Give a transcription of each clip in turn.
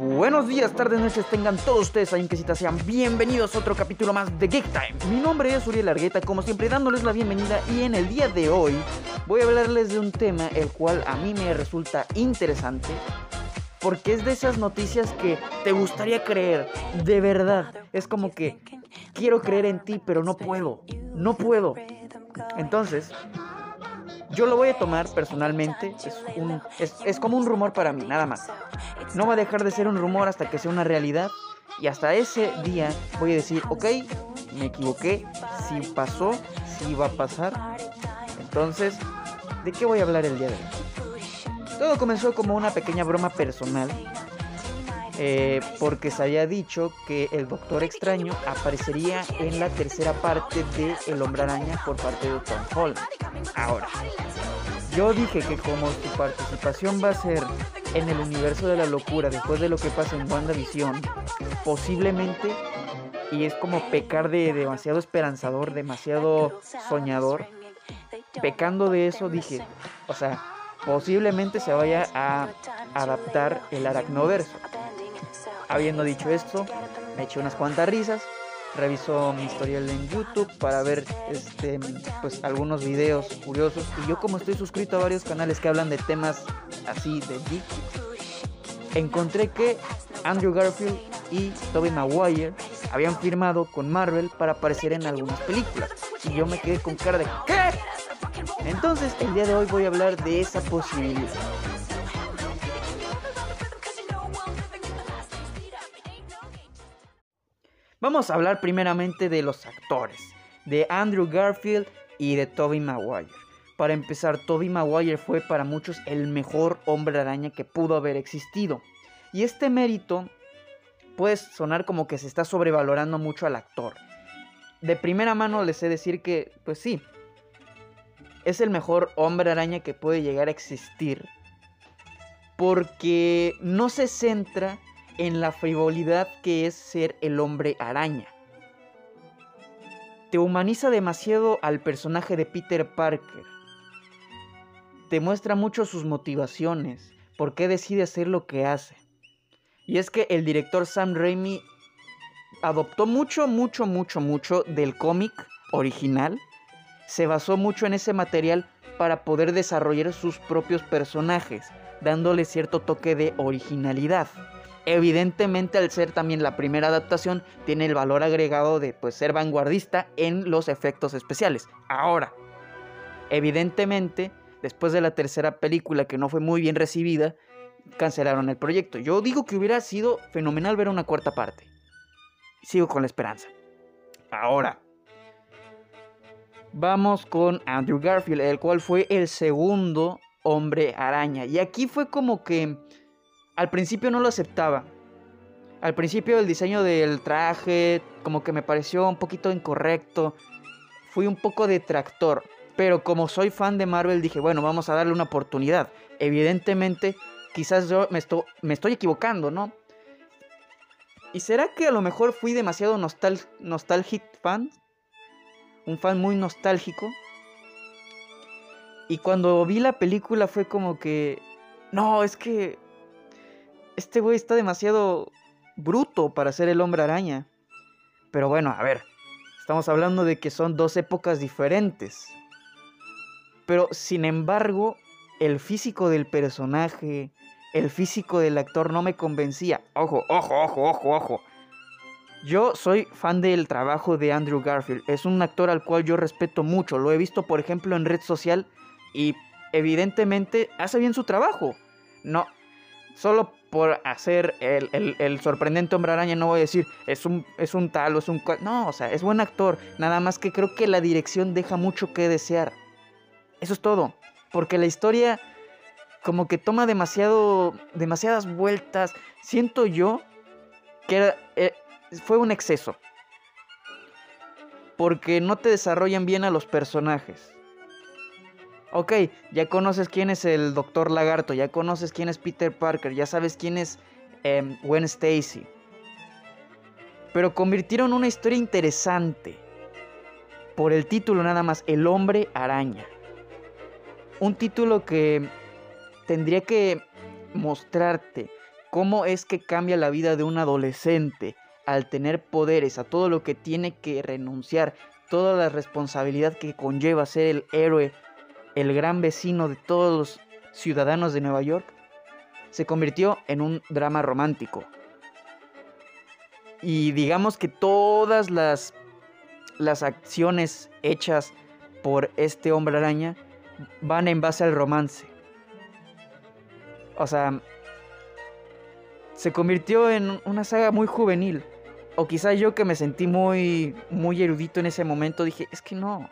Buenos días, tardes, noches, tengan todos ustedes ahí en casita, sean bienvenidos a otro capítulo más de Geek Time. Mi nombre es Uriel Argueta, como siempre dándoles la bienvenida y en el día de hoy voy a hablarles de un tema el cual a mí me resulta interesante porque es de esas noticias que te gustaría creer, de verdad. Es como que quiero creer en ti, pero no puedo, no puedo. Entonces, yo lo voy a tomar personalmente, es, un, es, como un rumor para mí, nada más. No va a dejar de ser un rumor hasta que sea una realidad. Y hasta ese día voy a decir, ok, me equivoqué, si pasó, si va a pasar. Entonces, ¿de qué voy a hablar el día de hoy? Todo comenzó como una pequeña broma personal. eh, porque se había dicho que el Doctor Extraño aparecería en la tercera parte de El Hombre Araña por parte de Tom Holland. Ahora, yo dije que como su participación va a ser en el universo de la locura después de lo que pasa en WandaVision, posiblemente, y es como pecar de demasiado esperanzador, demasiado soñador, pecando de eso dije, o sea, posiblemente se vaya a adaptar el aracnoverso. Habiendo dicho esto, me eché unas cuantas risas, reviso mi historial en YouTube para ver este pues algunos videos curiosos y yo como estoy suscrito a varios canales que hablan de temas así de geek encontré que Andrew Garfield y Tobey Maguire habían firmado con Marvel para aparecer en algunas películas y yo me quedé con cara de ¿qué? Entonces el día de hoy voy a hablar de esa posibilidad. Vamos a hablar primeramente de los actores, de Andrew Garfield y de Tobey Maguire. Para empezar, Tobey Maguire fue para muchos el mejor hombre araña que pudo haber existido. Y este mérito puede sonar como que se está sobrevalorando mucho al actor. De primera mano les sé decir que, pues sí, es el mejor hombre araña que puede llegar a existir. Porque no se centra en la frivolidad que es ser el hombre araña. Te humaniza demasiado al personaje de Peter Parker. Te muestra mucho sus motivaciones, por qué decide hacer lo que hace. Y es que el director Sam Raimi adoptó mucho, mucho, mucho, mucho del cómic original. Se basó mucho en ese material para poder desarrollar sus propios personajes, dándole cierto toque de originalidad. Evidentemente al ser también la primera adaptación tiene el valor agregado de pues, ser vanguardista en los efectos especiales. Ahora, evidentemente, después de la tercera película que no fue muy bien recibida, cancelaron el proyecto. Yo digo que hubiera sido fenomenal ver una cuarta parte. Sigo con la esperanza. Ahora, vamos con Andrew Garfield, el cual fue el segundo hombre araña. Y aquí fue como que al principio no lo aceptaba. Al principio el diseño del traje como que me pareció un poquito incorrecto. Fui un poco detractor. Pero como soy fan de Marvel dije, bueno, vamos a darle una oportunidad. Evidentemente, quizás yo me, estoy, me estoy equivocando, ¿no? ¿Y será que a lo mejor fui demasiado nostal nostalgic fan? Un fan muy nostálgico. Y cuando vi la película fue como que... No, es que este güey está demasiado bruto para ser el hombre araña. Pero bueno, a ver, estamos hablando de que son dos épocas diferentes. Pero sin embargo, el físico del personaje, el físico del actor no me convencía. Ojo, ojo, ojo, ojo, ojo. Yo soy fan del trabajo de Andrew Garfield. Es un actor al cual yo respeto mucho. Lo he visto, por ejemplo, en red social y evidentemente hace bien su trabajo. No, solo por hacer el, el, sorprendente hombre araña no voy a decir es un, es un tal o es un... No, o sea, es buen actor. Nada más que creo que la dirección deja mucho que desear. Eso es todo. Porque la historia como que toma demasiado, demasiadas vueltas. Siento yo que era, eh, fue un exceso. Porque no te desarrollan bien a los personajes. Ok, ya conoces quién es el Doctor Lagarto, ya conoces quién es Peter Parker, ya sabes quién es eh, Gwen Stacy. Pero convirtieron una historia interesante. Por el título nada más, El hombre araña. Un título que tendría que mostrarte cómo es que cambia la vida de un adolescente al tener poderes, a todo lo que tiene que renunciar, toda la responsabilidad que conlleva ser el héroe, el gran vecino de todos los ciudadanos de Nueva York, se convirtió en un drama romántico. Y digamos que todas las, las acciones hechas por este hombre araña van en base al romance. O sea, se convirtió en una saga muy juvenil. O quizá yo que me sentí muy, muy erudito en ese momento dije, es que no.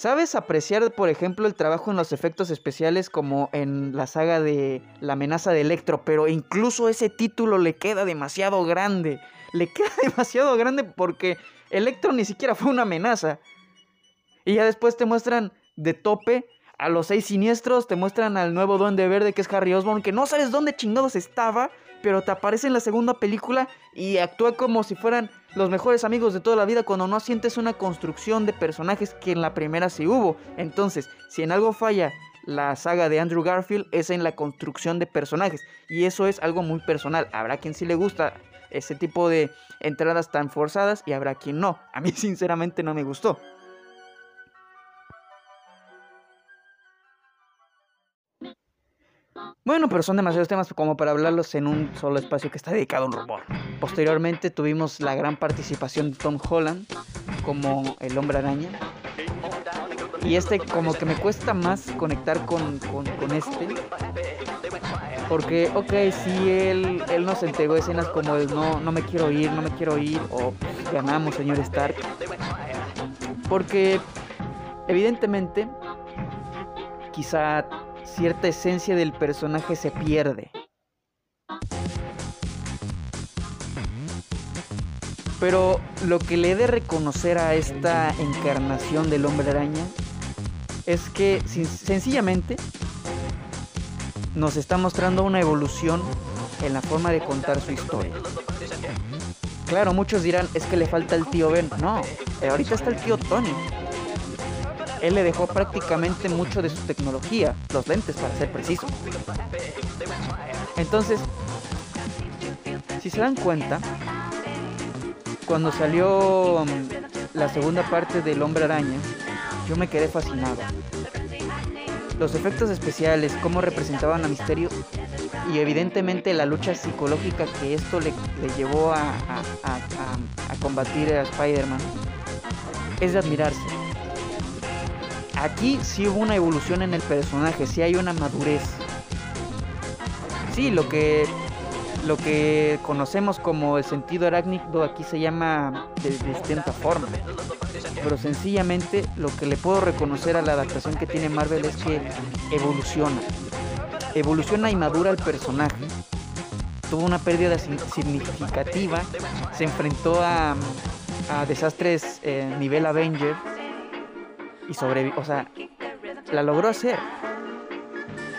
¿Sabes apreciar, por ejemplo, el trabajo en los efectos especiales como en la saga de La amenaza de Electro? Pero incluso ese título le queda demasiado grande. Le queda demasiado grande porque Electro ni siquiera fue una amenaza. Y ya después te muestran de tope a los seis siniestros, te muestran al nuevo duende verde que es Harry Osborn, que no sabes dónde chingados estaba, pero te aparece en la segunda película y actúa como si fueran los mejores amigos de toda la vida cuando no sientes una construcción de personajes que en la primera sí hubo. Entonces, si en algo falla la saga de Andrew Garfield es en la construcción de personajes y eso es algo muy personal. Habrá quien sí le gusta ese tipo de entradas tan forzadas y habrá quien no. A mí sinceramente no me gustó. Bueno, pero son demasiados temas como para hablarlos en un solo espacio que está dedicado a un rumor. Posteriormente tuvimos la gran participación de Tom Holland como el hombre araña. Y este como que me cuesta más conectar con, con, este. Porque, ok, si él, él nos entregó escenas como el no, no me quiero ir, no me quiero ir, o pues, ganamos, señor Stark. Porque, evidentemente, quizá cierta esencia del personaje se pierde. Pero lo que le he de reconocer a esta encarnación del hombre araña es que sencillamente nos está mostrando una evolución en la forma de contar su historia. Claro, muchos dirán, es que le falta el tío Ben. No, ahorita está el tío Tony él le dejó prácticamente mucho de su tecnología, los lentes para ser preciso. Entonces, si se dan cuenta, cuando salió mm, la segunda parte del Hombre Araña, yo me quedé fascinado. Los efectos especiales, cómo representaban a Misterio y evidentemente la lucha psicológica que esto le, llevó a, a combatir a Spider-Man, es de admirarse aquí sí hubo una evolución en el personaje, sí hay una madurez. Sí, lo que lo que conocemos como el sentido arácnido aquí se llama de, distinta forma. Pero sencillamente lo que le puedo reconocer a la adaptación que tiene Marvel es que evoluciona. Evoluciona y madura el personaje. Tuvo una pérdida significativa. Se enfrentó a, desastres eh, nivel Avenger y sobrevivió. O sea, la logró hacer.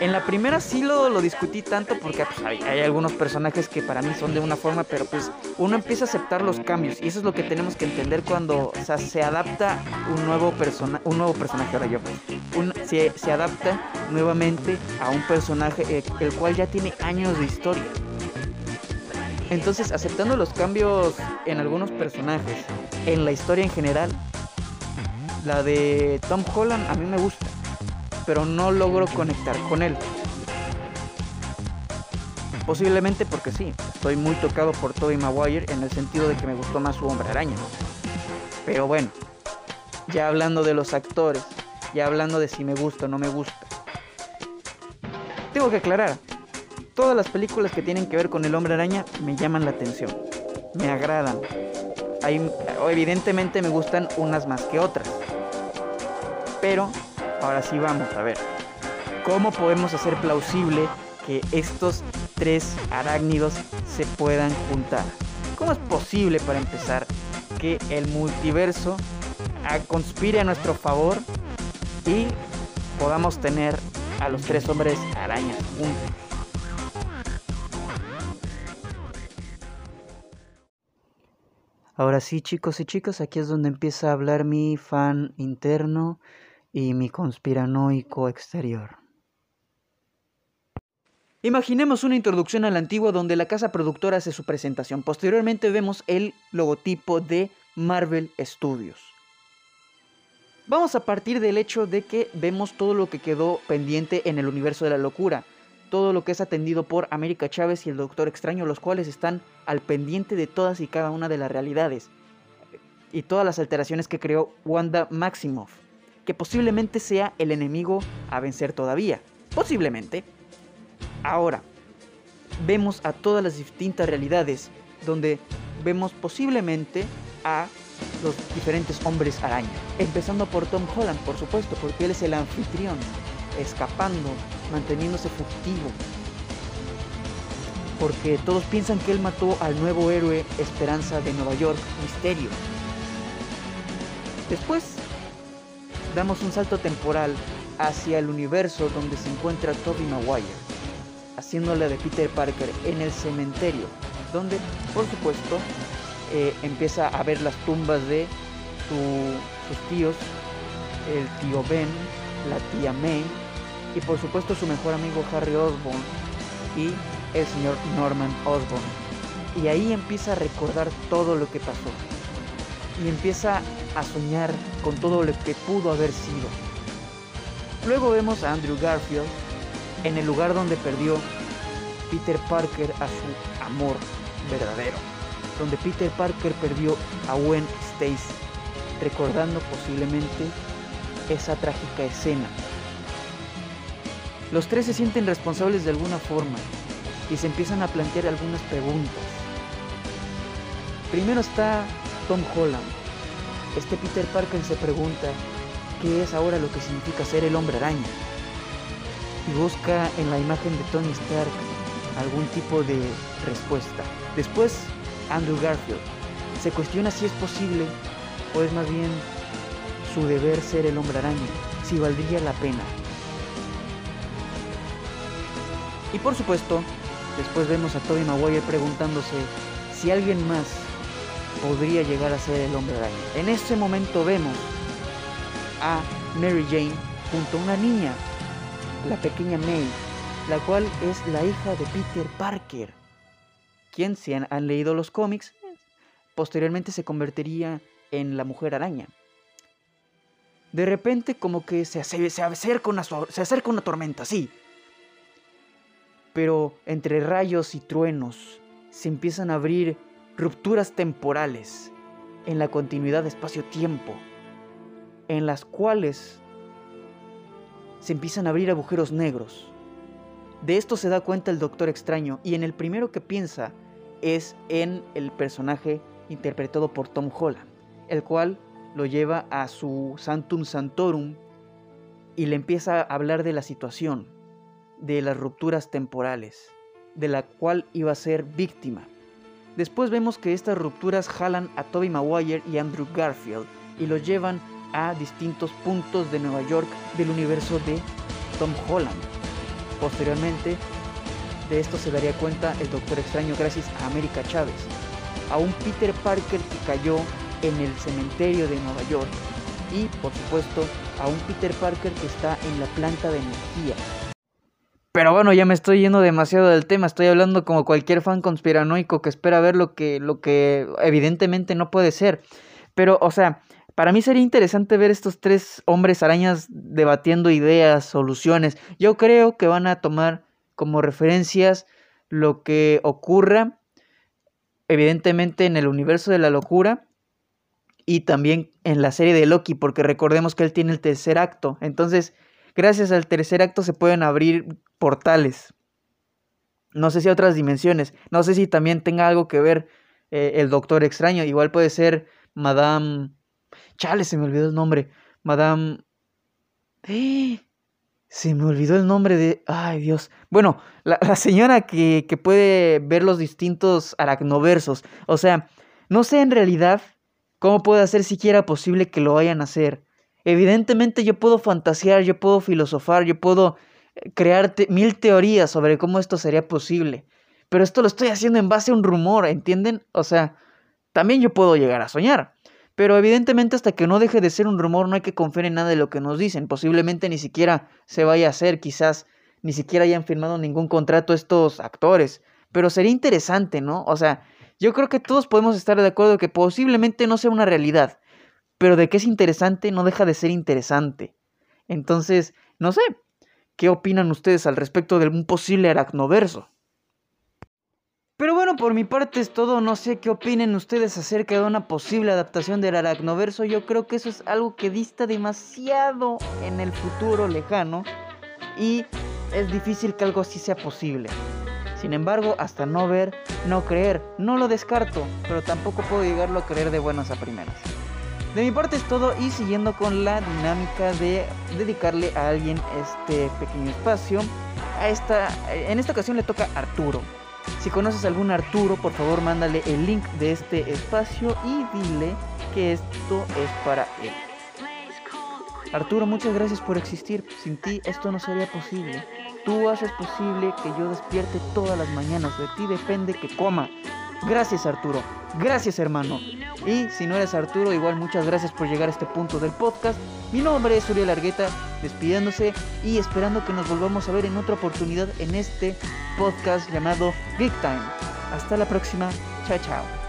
En la primera sí lo, lo discutí tanto porque pues, hay, algunos personajes que para mí son de una forma, pero pues uno empieza a aceptar los cambios y eso es lo que tenemos que entender cuando se adapta un nuevo, persona, un nuevo personaje, ahora yo, se, se, adapta nuevamente a un personaje eh, el cual ya tiene años de historia. Entonces, aceptando los cambios en algunos personajes, en la historia en general, la de Tom Holland a mí me gusta, pero no logro conectar con él. Posiblemente porque sí, estoy muy tocado por Tobey Maguire en el sentido de que me gustó más su hombre araña. Pero bueno, ya hablando de los actores, ya hablando de si me gusta o no me gusta. Tengo que aclarar, todas las películas que tienen que ver con el hombre araña me llaman la atención, me agradan. evidentemente me gustan unas más que otras. Pero ahora sí vamos a ver cómo podemos hacer plausible que estos tres arácnidos se puedan juntar. ¿Cómo es posible para empezar que el multiverso conspire a nuestro favor y podamos tener a los tres hombres arañas juntos? Ahora sí, chicos y chicas, aquí es donde empieza a hablar mi fan interno y mi conspiranoico exterior. Imaginemos una introducción a la antigua donde la casa productora hace su presentación. Posteriormente vemos el logotipo de Marvel Studios. Vamos a partir del hecho de que vemos todo lo que quedó pendiente en el universo de la locura, todo lo que es atendido por América Chávez y el Doctor Extraño, los cuales están al pendiente de todas y cada una de las realidades y todas las alteraciones que creó Wanda Maximoff, que posiblemente sea el enemigo a vencer todavía, posiblemente. Ahora, vemos a todas las distintas realidades donde vemos posiblemente a los diferentes hombres araña. Empezando por Tom Holland, por supuesto, porque él es el anfitrión, escapando, manteniéndose fugitivo. Porque todos piensan que él mató al nuevo héroe Esperanza de Nueva York, Misterio. Después, damos un salto temporal hacia el universo donde se encuentra Tobey Maguire haciéndole de Peter Parker en el cementerio, donde por supuesto eh, empieza a ver las tumbas de sus tíos, el tío Ben, la tía May y por supuesto su mejor amigo Harry Osborn y el señor Norman Osborn. Y ahí empieza a recordar todo lo que pasó. Y empieza a soñar con todo lo que pudo haber sido. Luego vemos a Andrew Garfield en el lugar donde perdió Peter Parker a su amor verdadero, donde Peter Parker perdió a Gwen Stacy, recordando posiblemente esa trágica escena. Los tres se sienten responsables de alguna forma y se empiezan a plantear algunas preguntas. Primero está Tom Holland. Este Peter Parker se pregunta qué es ahora lo que significa ser el hombre araña y busca en la imagen de Tony Stark algún tipo de respuesta. Después, Andrew Garfield se cuestiona si es posible o es más bien su deber ser el hombre araña, si valdría la pena. Y por supuesto, después vemos a Tobey Maguire preguntándose si alguien más podría llegar a ser el hombre araña. En ese momento vemos a Mary Jane junto a una niña la pequeña May, la cual es la hija de Peter Parker, quien si han, leído los cómics, posteriormente se convertiría en la mujer araña. De repente como que se, se, acerca una, se acerca una tormenta, sí. Pero entre rayos y truenos se empiezan a abrir rupturas temporales en la continuidad de espacio-tiempo, en las cuales se empiezan a abrir agujeros negros. De esto se da cuenta el Doctor Extraño y en el primero que piensa es en el personaje interpretado por Tom Holland, el cual lo lleva a su Santum Santorum y le empieza a hablar de la situación, de las rupturas temporales, de la cual iba a ser víctima. Después vemos que estas rupturas jalan a Toby Maguire y Andrew Garfield y los llevan a distintos puntos de Nueva York del universo de Tom Holland. Posteriormente, de esto se daría cuenta el Doctor Extraño gracias a América Chávez, a un Peter Parker que cayó en el cementerio de Nueva York y, por supuesto, a un Peter Parker que está en la planta de energía. Pero bueno, ya me estoy yendo demasiado del tema, estoy hablando como cualquier fan conspiranoico que espera ver lo que, lo que evidentemente no puede ser. Pero, o sea, para mí sería interesante ver estos tres hombres arañas debatiendo ideas, soluciones. Yo creo que van a tomar como referencias lo que ocurra, evidentemente, en el universo de la locura y también en la serie de Loki, porque recordemos que él tiene el tercer acto. Entonces, gracias al tercer acto se pueden abrir portales. No sé si a otras dimensiones. No sé si también tenga algo que ver eh, el Doctor Extraño. Igual puede ser Madame Chale, se me olvidó el nombre. Madame... ¡Eh! Se me olvidó el nombre de... Ay, Dios. Bueno, la, señora que, que, puede ver los distintos aracnoversos. O sea, no sé en realidad cómo puede ser siquiera posible que lo vayan a hacer. Evidentemente yo puedo fantasear, yo puedo filosofar, yo puedo eh, crear mil teorías sobre cómo esto sería posible. Pero esto lo estoy haciendo en base a un rumor, ¿entienden? O sea, también yo puedo llegar a soñar. Pero evidentemente hasta que no deje de ser un rumor no hay que confiar en nada de lo que nos dicen. Posiblemente ni siquiera se vaya a hacer, quizás ni siquiera hayan firmado ningún contrato estos actores. Pero sería interesante, ¿no? O sea, yo creo que todos podemos estar de acuerdo que posiblemente no sea una realidad, pero de que es interesante no deja de ser interesante. Entonces, no sé, ¿qué opinan ustedes al respecto de un posible aracnoverso? Pero bueno, por mi parte es todo. No sé qué opinen ustedes acerca de una posible adaptación del aracnoverso. Yo creo que eso es algo que dista demasiado en el futuro lejano. Y es difícil que algo así sea posible. Sin embargo, hasta no ver, no creer, no lo descarto, pero tampoco puedo llegarlo a creer de buenas a primeras. De mi parte es todo y siguiendo con la dinámica de dedicarle a alguien este pequeño espacio, a esta, en esta ocasión le toca Arturo. Si conoces a algún Arturo, por favor mándale el link de este espacio y dile que esto es para él. Arturo, muchas gracias por existir. Sin ti esto no sería posible. Tú haces posible que yo despierte todas las mañanas. De ti depende que coma. Gracias Arturo. Gracias hermano. Y si no eres Arturo, igual muchas gracias por llegar a este punto del podcast. Mi nombre es Uriel Largueta, despidiéndose y esperando que nos volvamos a ver en otra oportunidad en este podcast llamado Big Time. Hasta la próxima. Chao, chao.